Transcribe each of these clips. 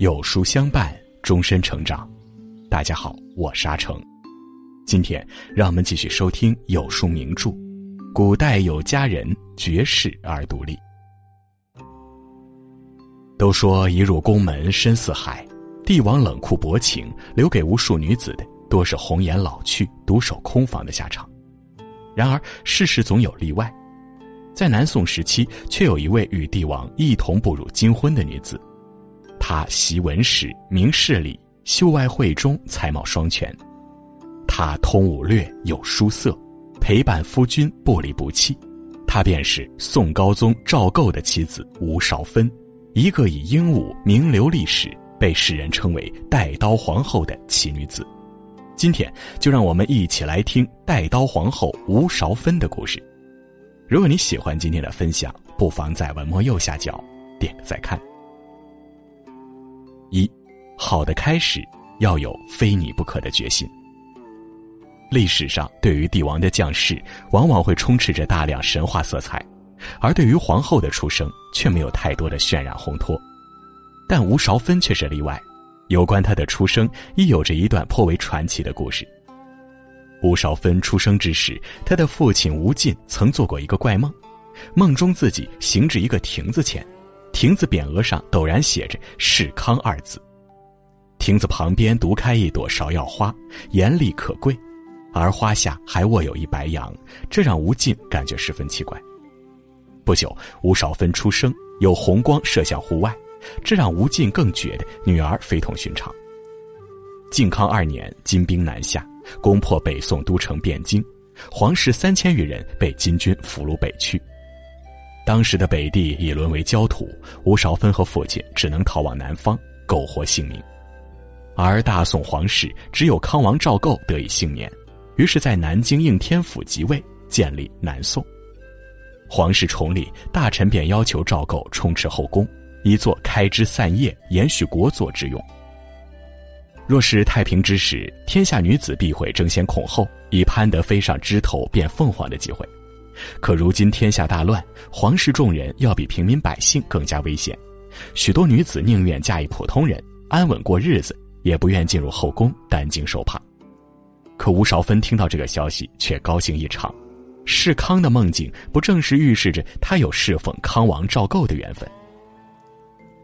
有书相伴，终身成长。大家好，我是阿成。今天让我们继续收听有书名著《古代有佳人绝世而独立》。都说一入宫门深似海，帝王冷酷薄情，留给无数女子的多是红颜老去、独守空房的下场。然而世事总有例外。在南宋时期，却有一位与帝王一同步入金婚的女子，他习文史，明事理，秀外慧中，才貌双全。他通武略，有书色，陪伴夫君，不离不弃。他便是宋高宗赵构的妻子吴少芬，一个以英武名留历史，被世人称为“带刀皇后”的奇女子。今天就让我们一起来听带刀皇后吴韶芬的故事。如果你喜欢今天的分享，不妨在文末右下角点个再看。一，好的开始要有非你不可的决心。历史上对于帝王的降世，往往会充斥着大量神话色彩，而对于皇后的出生，却没有太多的渲染烘托。但吴韶芬却是例外，有关她的出生，亦有着一段颇为传奇的故事。吴少芬出生之时，她的父亲吴进曾做过一个怪梦，梦中自己行至一个亭子前，亭子匾额上陡然写着“世康”二字，亭子旁边独开一朵芍药花，艳丽可贵，而花下还卧有一白羊，这让吴进感觉十分奇怪。不久，吴少芬出生，有红光射向户外，这让吴进更觉得女儿非同寻常。靖康二年，金兵南下。攻破北宋都城汴京，皇室三千余人被金军俘虏北去。当时的北地已沦为焦土，吴少芬和父亲只能逃往南方，苟活性命。而大宋皇室只有康王赵构得以幸免，于是，在南京应天府即位，建立南宋。皇室崇礼，大臣便要求赵构充斥后宫，以作开枝散叶、延续国祚之用。若是太平之时，天下女子必会争先恐后，以攀得飞上枝头变凤凰的机会。可如今天下大乱，皇室众人要比平民百姓更加危险，许多女子宁愿嫁一普通人，安稳过日子，也不愿进入后宫担惊受怕。可吴少芬听到这个消息，却高兴异常。世康的梦境，不正是预示着他有侍奉康王赵构的缘分？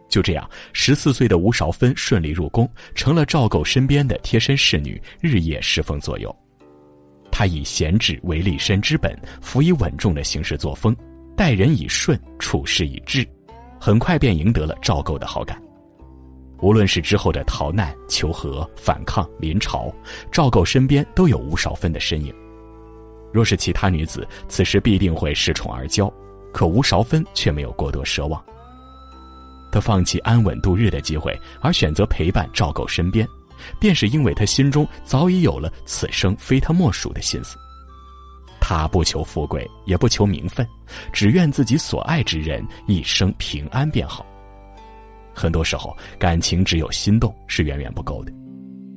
就这样，十四岁的吴少芬顺利入宫，成了赵构身边的贴身侍女，日夜侍奉左右。他以贤智为立身之本，辅以稳重的行事作风，待人以顺，处事以智，很快便赢得了赵构的好感。无论是之后的逃难、求和、反抗、临朝，赵构身边都有吴少芬的身影。若是其他女子，此时必定会恃宠而骄，可吴少芬却没有过多奢望。他放弃安稳度日的机会，而选择陪伴赵构身边，便是因为他心中早已有了此生非他莫属的心思。他不求富贵，也不求名分，只愿自己所爱之人一生平安便好。很多时候，感情只有心动是远远不够的，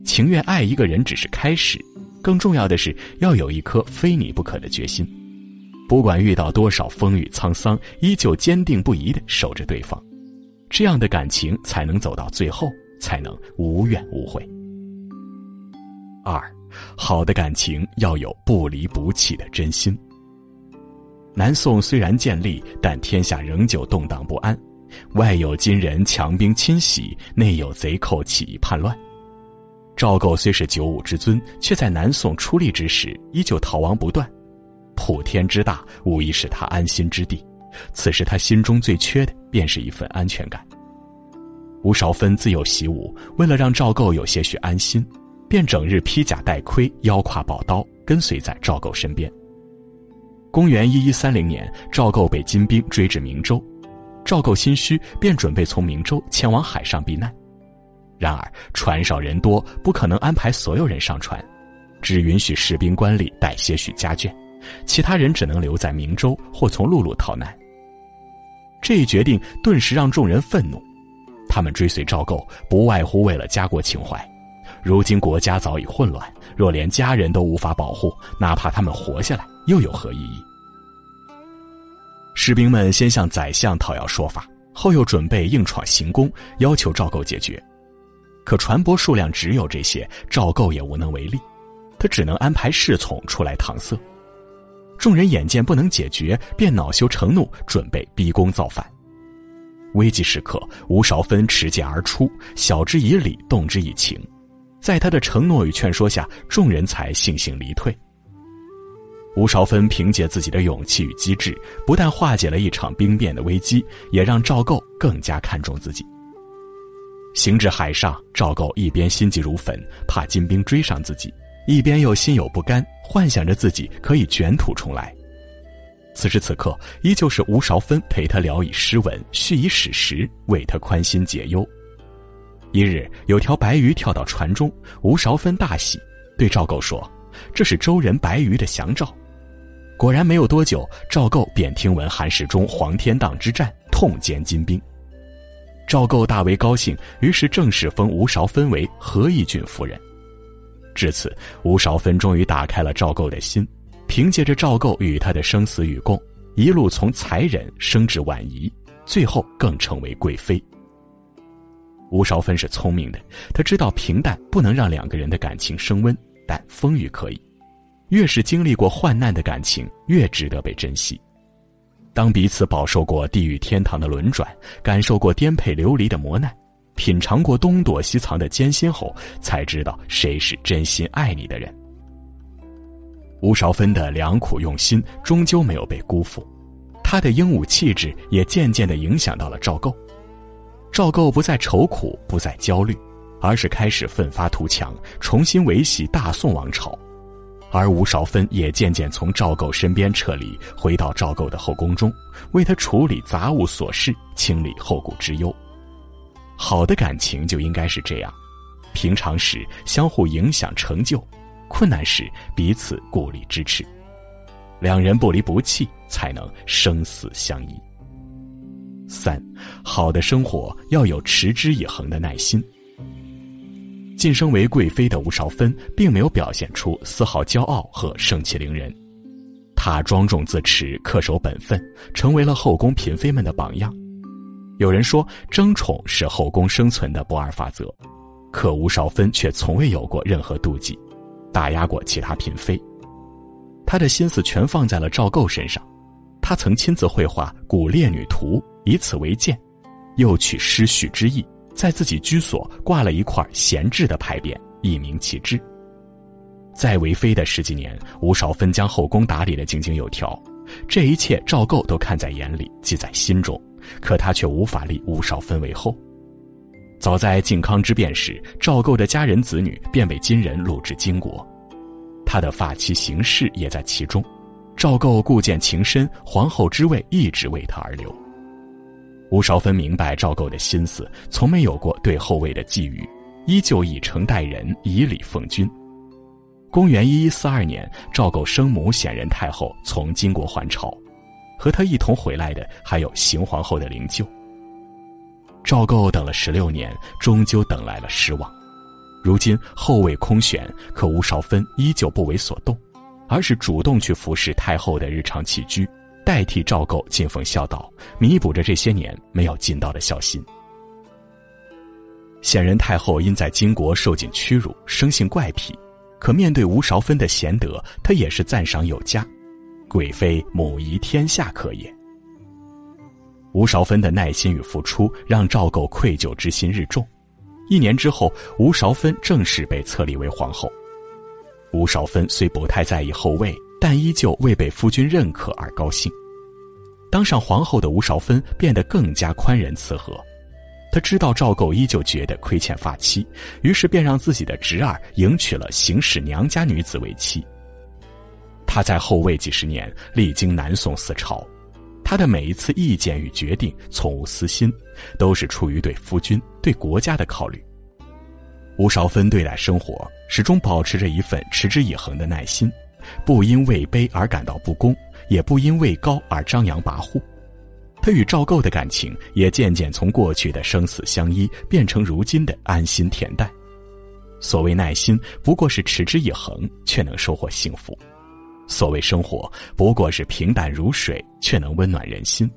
情愿爱一个人只是开始，更重要的是要有一颗非你不可的决心，不管遇到多少风雨沧桑，依旧坚定不移的守着对方。这样的感情才能走到最后，才能无怨无悔。二，好的感情要有不离不弃的真心。南宋虽然建立，但天下仍旧动荡不安，外有金人强兵侵袭，内有贼寇起义叛乱。赵构虽是九五之尊，却在南宋出力之时，依旧逃亡不断。普天之大，无疑是他安心之地。此时他心中最缺的便是一份安全感。吴少芬自幼习武，为了让赵构有些许安心，便整日披甲戴盔，腰挎宝刀，跟随在赵构身边。公元一一三零年，赵构被金兵追至明州，赵构心虚，便准备从明州前往海上避难。然而船少人多，不可能安排所有人上船，只允许士兵官吏带些许家眷，其他人只能留在明州或从陆路逃难。这一决定顿时让众人愤怒，他们追随赵构，不外乎为了家国情怀。如今国家早已混乱，若连家人都无法保护，哪怕他们活下来，又有何意义？士兵们先向宰相讨要说法，后又准备硬闯行宫，要求赵构解决。可船舶数量只有这些，赵构也无能为力，他只能安排侍从出来搪塞。众人眼见不能解决，便恼羞成怒，准备逼宫造反。危急时刻，吴韶芬持剑而出，晓之以理，动之以情，在他的承诺与劝说下，众人才悻悻离退。吴韶芬凭借自己的勇气与机智，不但化解了一场兵变的危机，也让赵构更加看重自己。行至海上，赵构一边心急如焚，怕金兵追上自己，一边又心有不甘，幻想着自己可以卷土重来。此时此刻，依旧是吴韶芬陪他聊以诗文，叙以史实，为他宽心解忧。一日，有条白鱼跳到船中，吴韶芬大喜，对赵构说：“这是周人白鱼的祥兆。”果然没有多久，赵构便听闻韩世忠黄天荡之战，痛歼金兵。赵构大为高兴，于是正式封吴韶芬为和义郡夫人。至此，吴韶芬终于打开了赵构的心。凭借着赵构与他的生死与共，一路从才人升至婉仪，最后更成为贵妃。吴韶芬是聪明的，她知道平淡不能让两个人的感情升温，但风雨可以。越是经历过患难的感情，越值得被珍惜。当彼此饱受过地狱天堂的轮转，感受过颠沛流离的磨难，品尝过东躲西藏的艰辛后，才知道谁是真心爱你的人。吴韶芬的良苦用心终究没有被辜负，她的英武气质也渐渐的影响到了赵构。赵构不再愁苦，不再焦虑，而是开始奋发图强，重新维系大宋王朝。而吴少芬也渐渐从赵构身边撤离，回到赵构的后宫中，为他处理杂物琐事，清理后顾之忧。好的感情就应该是这样，平常时相互影响成就。困难时彼此鼓励支持，两人不离不弃，才能生死相依。三，好的生活要有持之以恒的耐心。晋升为贵妃的吴少芬，并没有表现出丝毫骄傲和盛气凌人，她庄重自持，恪守本分，成为了后宫嫔妃们的榜样。有人说，争宠是后宫生存的不二法则，可吴少芬却从未有过任何妒忌。打压过其他嫔妃，他的心思全放在了赵构身上。他曾亲自绘画《古烈女图》，以此为鉴，又取诗序之意，在自己居所挂了一块闲置的牌匾，以明其志。在为妃的十几年，吴少芬将后宫打理得井井有条，这一切赵构都看在眼里，记在心中，可他却无法立吴少芬为后。早在靖康之变时，赵构的家人子女便被金人掳至金国，他的发妻邢氏也在其中。赵构故见情深，皇后之位一直为他而留。吴韶芬明白赵构的心思，从没有过对后位的觊觎，依旧以诚待人，以礼奉君。公元一一四二年，赵构生母显仁太后从金国还朝，和他一同回来的还有邢皇后的灵柩。赵构等了十六年，终究等来了失望。如今后位空悬，可吴少芬依旧不为所动，而是主动去服侍太后的日常起居，代替赵构尽奉孝道，弥补着这些年没有尽到的孝心。显仁太后因在金国受尽屈辱，生性怪癖，可面对吴少芬的贤德，她也是赞赏有加。贵妃母仪天下可也。吴韶芬的耐心与付出，让赵构愧疚之心日重。一年之后，吴韶芬正式被册立为皇后。吴韶芬虽不太在意后位，但依旧为被夫君认可而高兴。当上皇后的吴韶芬变得更加宽仁慈和。她知道赵构依旧觉得亏欠发妻，于是便让自己的侄儿迎娶了邢氏娘家女子为妻。他在后位几十年，历经南宋四朝。他的每一次意见与决定从无私心，都是出于对夫君、对国家的考虑。吴少芬对待生活始终保持着一份持之以恒的耐心，不因位卑而感到不公，也不因位高而张扬跋扈。他与赵构的感情也渐渐从过去的生死相依变成如今的安心恬淡。所谓耐心，不过是持之以恒，却能收获幸福。所谓生活，不过是平淡如水，却能温暖人心。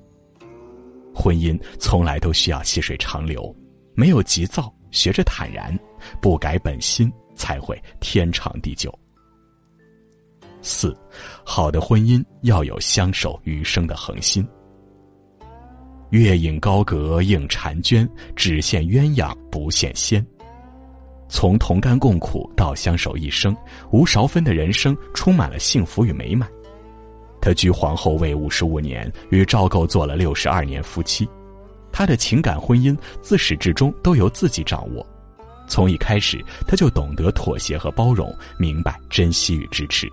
婚姻从来都需要细水长流，没有急躁，学着坦然，不改本心，才会天长地久。四，好的婚姻要有相守余生的恒心。月影高阁映婵娟，只羡鸳鸯不羡仙。从同甘共苦到相守一生，吴韶芬的人生充满了幸福与美满。她居皇后位五十五年，与赵构做了六十二年夫妻。她的情感婚姻自始至终都由自己掌握，从一开始她就懂得妥协和包容，明白珍惜与支持。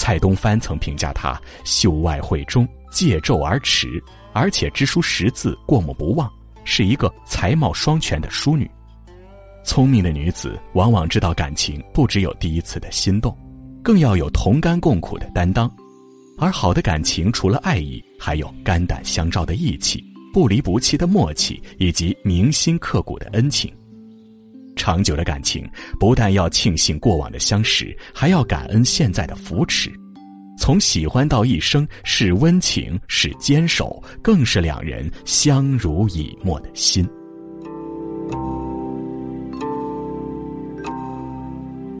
蔡东藩曾评价她秀外慧中，借胄而驰，而且知书识字，过目不忘，是一个才貌双全的淑女。聪明的女子往往知道感情不只有第一次的心动，更要有同甘共苦的担当。而好的感情除了爱意，还有肝胆相照的义气、不离不弃的默契，以及铭心刻骨的恩情。长久的感情，不但要庆幸过往的相识，还要感恩现在的扶持。从喜欢到一生，是温情，是坚守，更是两人相濡以沫的心。